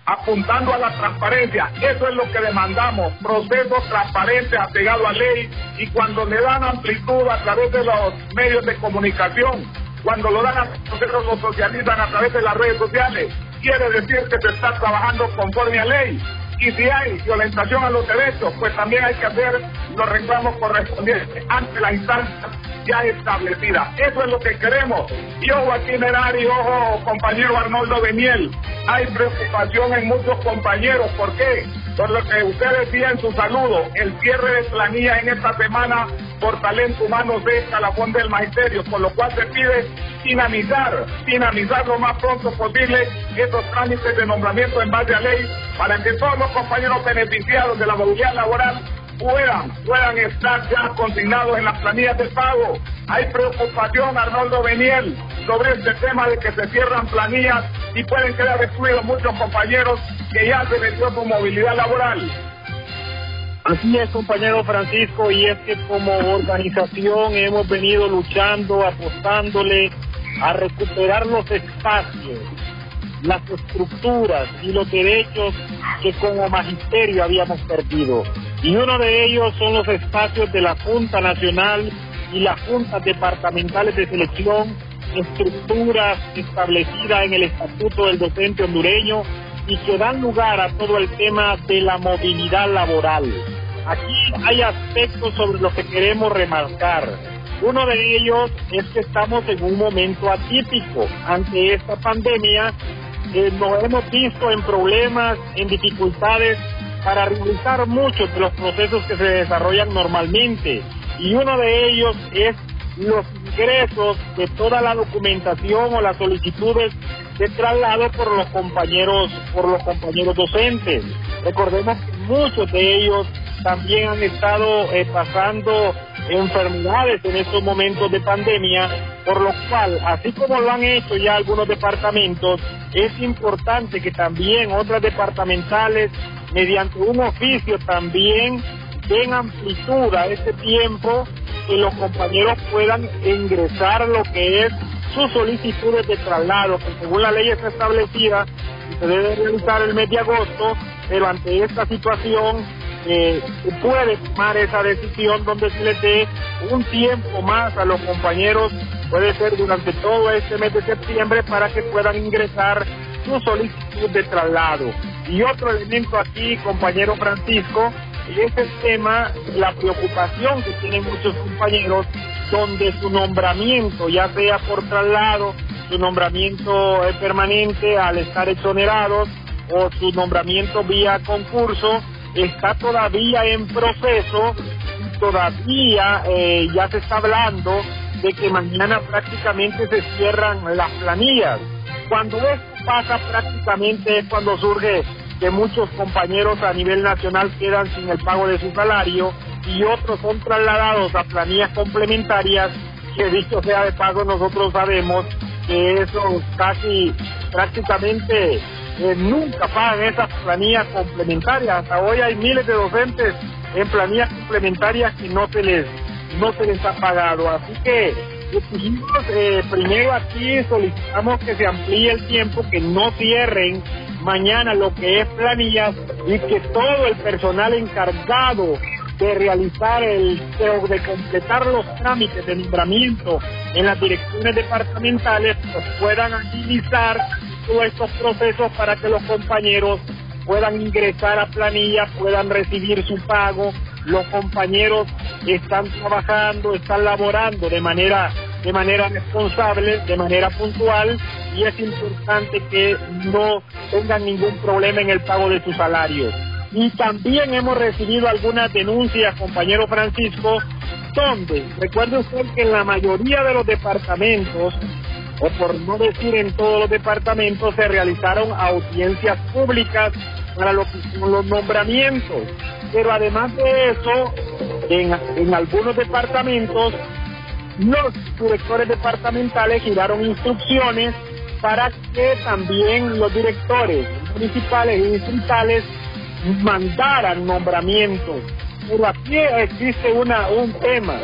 apuntando a la transparencia. Eso es lo que demandamos, procesos transparentes apegados a ley y cuando le dan amplitud a través de los medios de comunicación, cuando lo dan a nosotros lo socializan a través de las redes sociales, quiere decir que se está trabajando conforme a ley. Y si hay violentación a los derechos, pues también hay que hacer los reclamos correspondientes ante la instancia ya establecida. Eso es lo que queremos. Y ojo aquí, Merari, ojo, compañero Arnoldo Beniel. Hay preocupación en muchos compañeros. ¿Por qué? Por lo que usted decía en su saludo, el cierre de planilla en esta semana por talento humano de escalafón del magisterio, por lo cual se pide dinamizar, dinamizar lo más pronto posible esos trámites de nombramiento en base a ley para que todos los compañeros beneficiados de la movilidad laboral puedan, puedan estar ya consignados en las planillas de pago. Hay preocupación, Arnoldo Beniel, sobre este tema de que se cierran planillas y pueden quedar excluidos muchos compañeros que ya se venció su movilidad laboral. Así es, compañero Francisco, y es que como organización hemos venido luchando, apostándole a recuperar los espacios, las estructuras y los derechos que como magisterio habíamos perdido. Y uno de ellos son los espacios de la Junta Nacional y las juntas departamentales de selección, estructuras establecidas en el Estatuto del Docente Hondureño y que dan lugar a todo el tema de la movilidad laboral. Aquí hay aspectos sobre los que queremos remarcar. Uno de ellos es que estamos en un momento atípico ante esta pandemia. Eh, nos hemos visto en problemas, en dificultades para realizar muchos de los procesos que se desarrollan normalmente. Y uno de ellos es los ingresos de toda la documentación o las solicitudes de traslado por los compañeros por los compañeros docentes. Recordemos que muchos de ellos también han estado eh, pasando enfermedades en estos momentos de pandemia, por lo cual, así como lo han hecho ya algunos departamentos, es importante que también otras departamentales, mediante un oficio también, den amplitud a este tiempo que los compañeros puedan ingresar lo que es sus solicitudes de traslado, que según la ley está establecida, se debe realizar el mes de agosto, pero ante esta situación eh, puede tomar esa decisión donde se les dé un tiempo más a los compañeros, puede ser durante todo este mes de septiembre, para que puedan ingresar su solicitud de traslado. Y otro elemento aquí, compañero Francisco, es el tema, la preocupación que tienen muchos compañeros, donde su nombramiento, ya sea por traslado, su nombramiento eh, permanente al estar exonerados o su nombramiento vía concurso, está todavía en proceso, todavía eh, ya se está hablando de que mañana prácticamente se cierran las planillas. Cuando esto pasa prácticamente es cuando surge que muchos compañeros a nivel nacional quedan sin el pago de su salario y otros son trasladados a planillas complementarias que dicho sea de pago nosotros sabemos que eso casi prácticamente eh, nunca pagan esas planillas complementarias. Hasta hoy hay miles de docentes en planillas complementarias que no se les no se les ha pagado. Así que exigimos eh, primero aquí solicitamos que se amplíe el tiempo, que no cierren mañana lo que es planillas y que todo el personal encargado de realizar el de completar los trámites de nombramiento en las direcciones departamentales pues puedan agilizar todos estos procesos para que los compañeros puedan ingresar a planilla, puedan recibir su pago, los compañeros están trabajando, están laborando de manera de manera responsable, de manera puntual y es importante que no tengan ningún problema en el pago de sus salarios. Y también hemos recibido algunas denuncias, compañero Francisco, donde, recuerde usted que en la mayoría de los departamentos, o por no decir en todos los departamentos, se realizaron audiencias públicas para los nombramientos. Pero además de eso, en, algunos departamentos, los directores departamentales giraron instrucciones para que también los directores municipales y distritales mandaran nombramientos. Pero aquí existe un tema.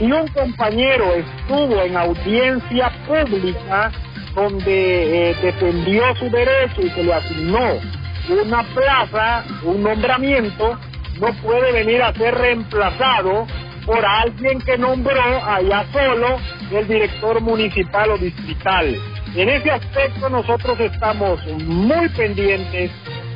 Si un compañero estuvo en audiencia pública donde eh, defendió su derecho y se le asignó una plaza, un nombramiento, no puede venir a ser reemplazado por alguien que nombró allá solo el director municipal o distrital. En ese aspecto nosotros estamos muy pendientes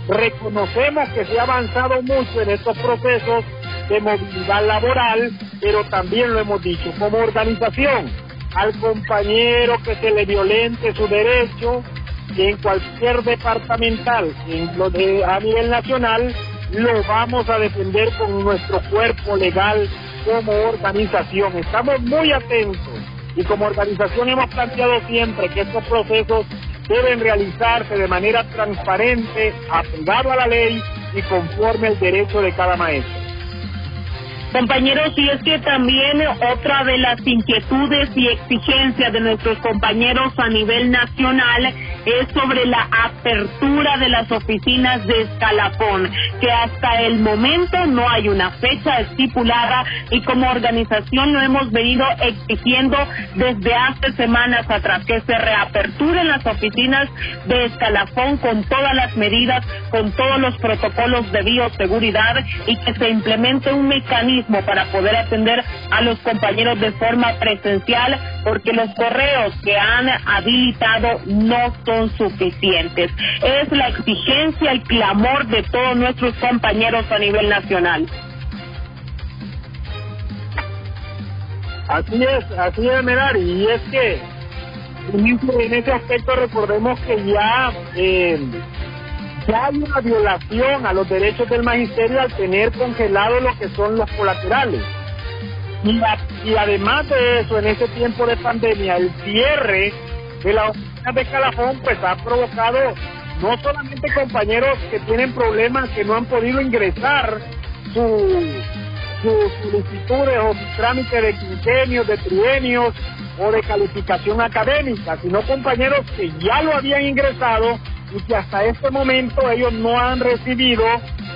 Reconocemos que se ha avanzado mucho en estos procesos de movilidad laboral, pero también lo hemos dicho, como organización, al compañero que se le violente su derecho, en cualquier departamental, en lo de, a nivel nacional, lo vamos a defender con nuestro cuerpo legal como organización. Estamos muy atentos y como organización hemos planteado siempre que estos procesos deben realizarse de manera transparente, apegado a la ley y conforme al derecho de cada maestro. Compañeros, y es que también otra de las inquietudes y exigencias de nuestros compañeros a nivel nacional es sobre la apertura de las oficinas de escalafón, que hasta el momento no hay una fecha estipulada y como organización lo hemos venido exigiendo desde hace semanas atrás, que se reaperturen las oficinas de escalafón con todas las medidas, con todos los protocolos de bioseguridad y que se implemente un mecanismo para poder atender a los compañeros de forma presencial porque los correos que han habilitado no son suficientes. Es la exigencia, el clamor de todos nuestros compañeros a nivel nacional. Así es, así es, Merari, y es que en ese aspecto recordemos que ya eh, ya hay una violación a los derechos del magisterio al tener congelado lo que son los colaterales. Y, además de eso, en este tiempo de pandemia, el cierre de la oficina de Calafón pues ha provocado no solamente compañeros que tienen problemas que no han podido ingresar sus solicitudes o sus trámites de quinquenios, de trienios o de calificación académica, sino compañeros que ya lo habían ingresado y que hasta este momento ellos no han recibido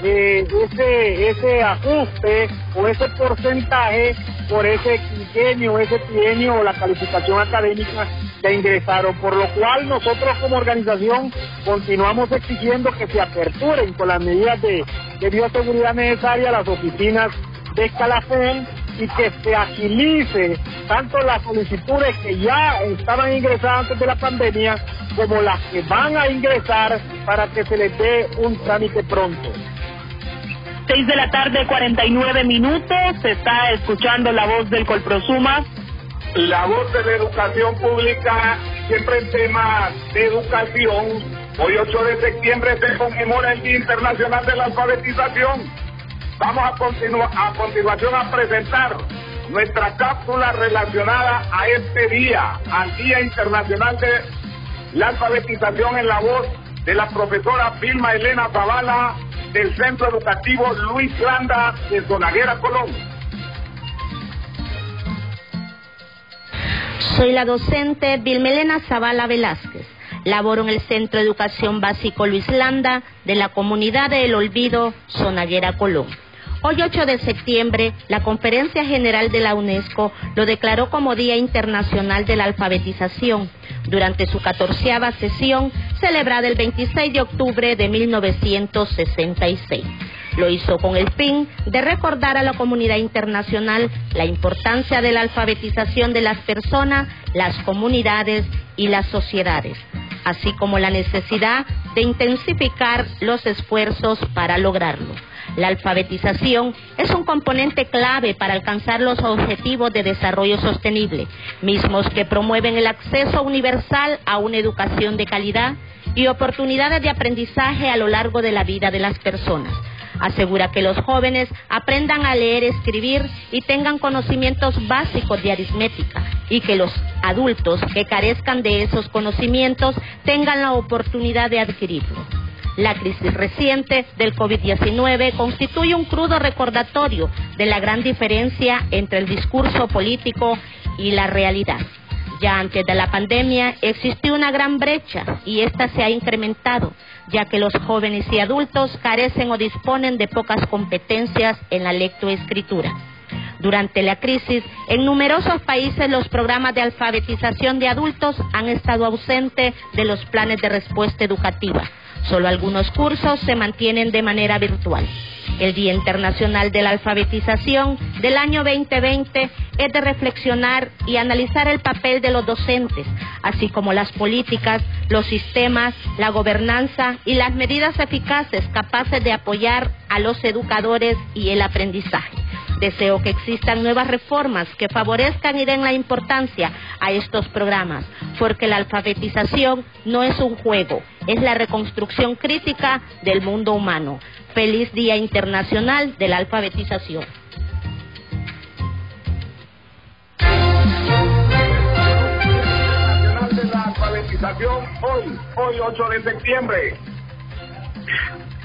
eh, ese, ese ajuste o ese porcentaje por ese quinquenio, ese trienio o la calificación académica que ingresaron, por lo cual nosotros como organización continuamos exigiendo que se aperturen con las medidas de, bioseguridad necesarias las oficinas de escalafón y que se agilice tanto las solicitudes que ya estaban ingresadas antes de la pandemia como las que van a ingresar para que se les dé un trámite pronto. Seis de la tarde, 49 minutos. Se está escuchando la voz del Colprosuma. La voz de la educación pública, siempre en temas de educación. Hoy 8 de septiembre se conmemora el Día Internacional de la Alfabetización. Vamos a, continu- a continuación a presentar nuestra cápsula relacionada a este día, al Día Internacional de la Alfabetización en la voz de la profesora Vilma Elena Zavala del Centro Educativo Luis Landa de Zonaguera, Colombia. Soy la docente Vilmelena Zavala Velázquez. Laboro en el Centro de Educación Básico Luis Landa de la comunidad de El Olvido, Zonaguera, Colón. Hoy 8 de septiembre, la Conferencia General de la UNESCO lo declaró como Día Internacional de la Alfabetización durante su catorceava sesión celebrada el 26 de octubre de 1966. Lo hizo con el fin de recordar a la comunidad internacional la importancia de la alfabetización de las personas, las comunidades y las sociedades, así como la necesidad de intensificar los esfuerzos para lograrlo. La alfabetización es un componente clave para alcanzar los objetivos de desarrollo sostenible, mismos que promueven el acceso universal a una educación de calidad y oportunidades de aprendizaje a lo largo de la vida de las personas. Asegura que los jóvenes aprendan a leer, escribir y tengan conocimientos básicos de aritmética y que los adultos que carezcan de esos conocimientos tengan la oportunidad de adquirirlo. La crisis reciente del COVID-19 constituye un crudo recordatorio de la gran diferencia entre el discurso político y la realidad. Ya antes de la pandemia existió una gran brecha y esta se ha incrementado, ya que los jóvenes y adultos carecen o disponen de pocas competencias en la lectoescritura. Durante la crisis, en numerosos países los programas de alfabetización de adultos han estado ausentes de los planes de respuesta educativa. Solo algunos cursos se mantienen de manera virtual. El Día Internacional de la Alfabetización del año 2020 es de reflexionar y analizar el papel de los docentes, así como las políticas, los sistemas, la gobernanza y las medidas eficaces capaces de apoyar a los educadores y el aprendizaje. Deseo que existan nuevas reformas que favorezcan y den la importancia a estos programas, porque la alfabetización no es un juego, es la reconstrucción crítica del mundo humano. Feliz Día Internacional de la Alfabetización. Nacional de la Alfabetización hoy, hoy 8 de septiembre.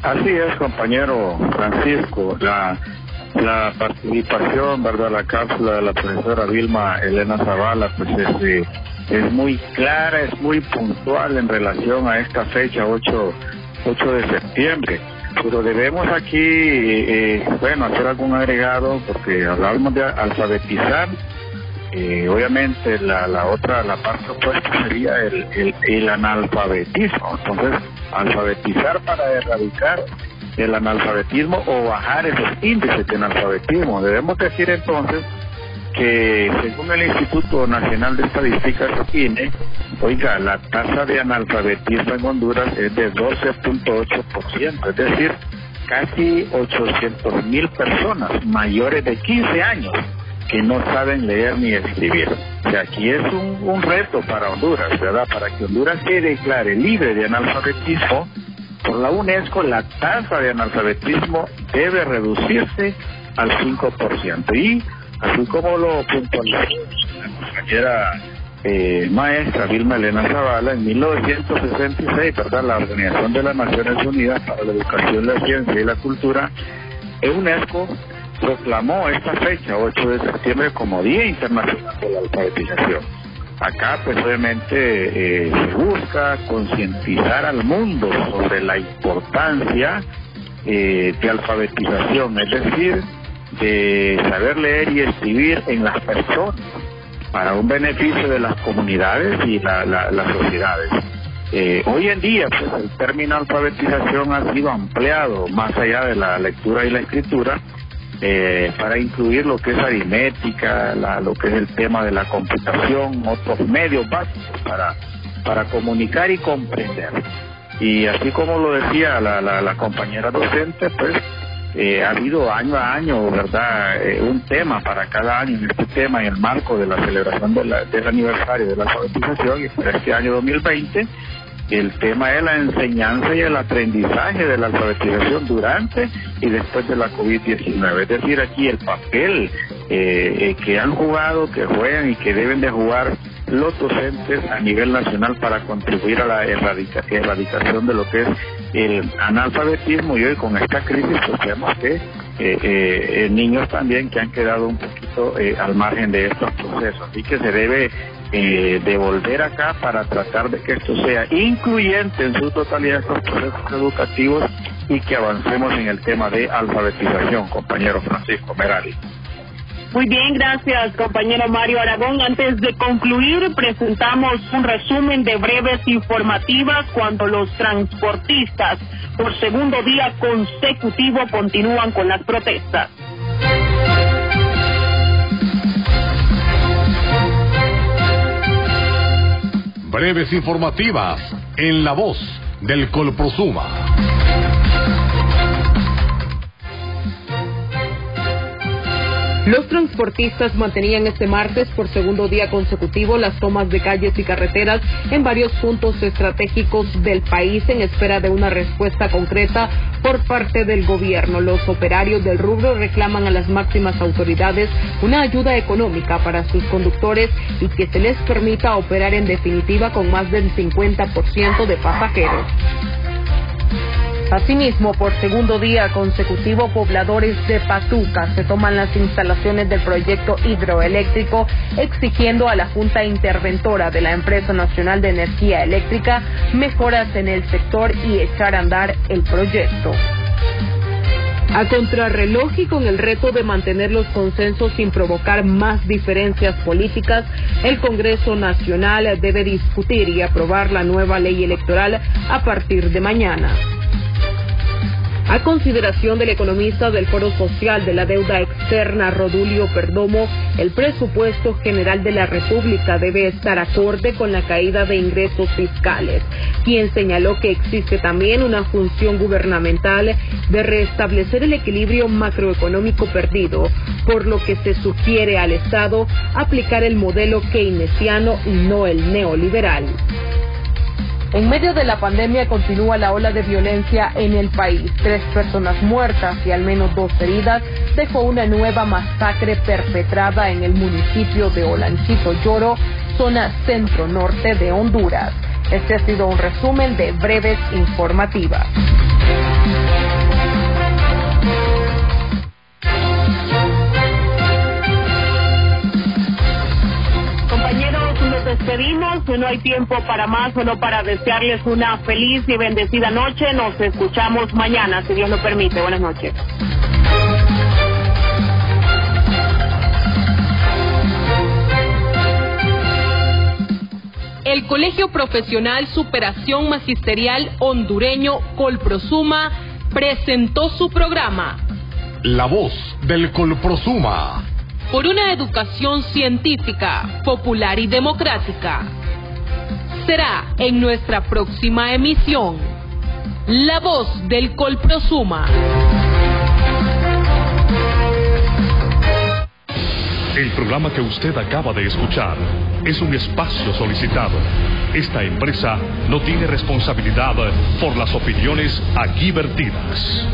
Así es, compañero Francisco. La, la participación, ¿verdad? La cápsula de la profesora Vilma Elena Zavala, pues es, eh, es muy clara, es muy puntual en relación a esta fecha, 8, 8 de septiembre. Pero debemos aquí, eh, bueno, hacer algún agregado, porque hablamos de alfabetizar. eh, obviamente la, la otra, la parte opuesta sería el analfabetismo. Entonces, alfabetizar para erradicar el analfabetismo o bajar esos índices de analfabetismo. Debemos decir entonces que según el Instituto Nacional de Estadísticas, INE, oiga, la tasa de analfabetismo en Honduras es de 12.8%, es decir, casi 800 mil personas mayores de 15 años que no saben leer ni escribir. O sea, aquí es un, un reto para Honduras, ¿verdad? Para que Honduras se declare libre de analfabetismo, por la UNESCO la tasa de analfabetismo debe reducirse al 5%. Y así como lo puntualizó la compañera eh, maestra Vilma Elena Zavala, en 1966, ¿verdad? La Organización de las Naciones Unidas para la Educación, la Ciencia y la Cultura, UNESCO proclamó esta fecha, 8 de septiembre, como Día Internacional de la Alfabetización. Acá, pues obviamente, eh, se busca concientizar al mundo sobre la importancia eh, de alfabetización, es decir, de saber leer y escribir en las personas para un beneficio de las comunidades y la- la- las sociedades. Eh, hoy en día, pues el término alfabetización ha sido ampliado más allá de la lectura y la escritura eh, para incluir lo que es aritmética, la, lo que es el tema de la computación, otros medios básicos para, para comunicar y comprender. Y así como lo decía la, la, la compañera docente, pues eh, ha habido año a año, ¿verdad?, eh, un tema para cada año en este tema, en el marco de la celebración de la- del aniversario de la alfabetización, y para este año 2020, el tema es la enseñanza y el aprendizaje de la alfabetización durante y después de la COVID-19. Es decir, aquí el papel eh, eh, que han jugado, que juegan y que deben de jugar los docentes a nivel nacional para contribuir a la erradica- erradicación de lo que es el analfabetismo y hoy con esta crisis pues que eh, niños también que han quedado un poquito al margen de estos procesos. Así que se debe eh, de volver acá para tratar de que esto sea incluyente en su totalidad estos procesos educativos y que avancemos en el tema de alfabetización, compañero Francisco Merari. Muy bien, gracias, compañero Mario Aragón. Antes de concluir, presentamos un resumen de breves informativas cuando los transportistas por segundo día consecutivo continúan con las protestas. Breves informativas en la voz del Colprosuma. Los transportistas mantenían este martes por segundo día consecutivo las tomas de calles y carreteras en varios puntos estratégicos del país en espera de una respuesta concreta por parte del gobierno. Los operarios del rubro reclaman a las máximas autoridades una ayuda económica para sus conductores y que se les permita operar en definitiva con más del 50% de pasajeros. Asimismo, por segundo día consecutivo, pobladores de Patuca se toman las instalaciones del proyecto hidroeléctrico, exigiendo a la Junta Interventora de la Empresa Nacional de Energía Eléctrica mejoras en el sector y echar a andar el proyecto. A contrarreloj y con el reto de mantener los consensos sin provocar más diferencias políticas, el Congreso Nacional debe discutir y aprobar la nueva ley electoral a partir de mañana. A consideración del economista del Foro Social de la Deuda Externa, Rodulio Perdomo, el presupuesto general de la República debe estar acorde con la caída de ingresos fiscales, quien señaló que existe también una función gubernamental de restablecer el equilibrio macroeconómico perdido, por lo que se sugiere al Estado aplicar el modelo keynesiano y no el neoliberal. En medio de la pandemia continúa la ola de violencia en el país. Tres personas muertas y al menos dos heridas dejó una nueva masacre perpetrada en el municipio de Olanchito Lloro, zona centro-norte de Honduras. Este ha sido un resumen de breves informativas. Despedimos. No hay tiempo para más, solo para desearles una feliz y bendecida noche. Nos escuchamos mañana, si Dios lo permite. Buenas noches. El Colegio Profesional Superación Magisterial Hondureño Colprosuma presentó su programa La voz del Colprosuma. Por una educación científica, popular y democrática. Será en nuestra próxima emisión. La voz del Colprosuma. El programa que usted acaba de escuchar es un espacio solicitado. Esta empresa no tiene responsabilidad por las opiniones aquí vertidas.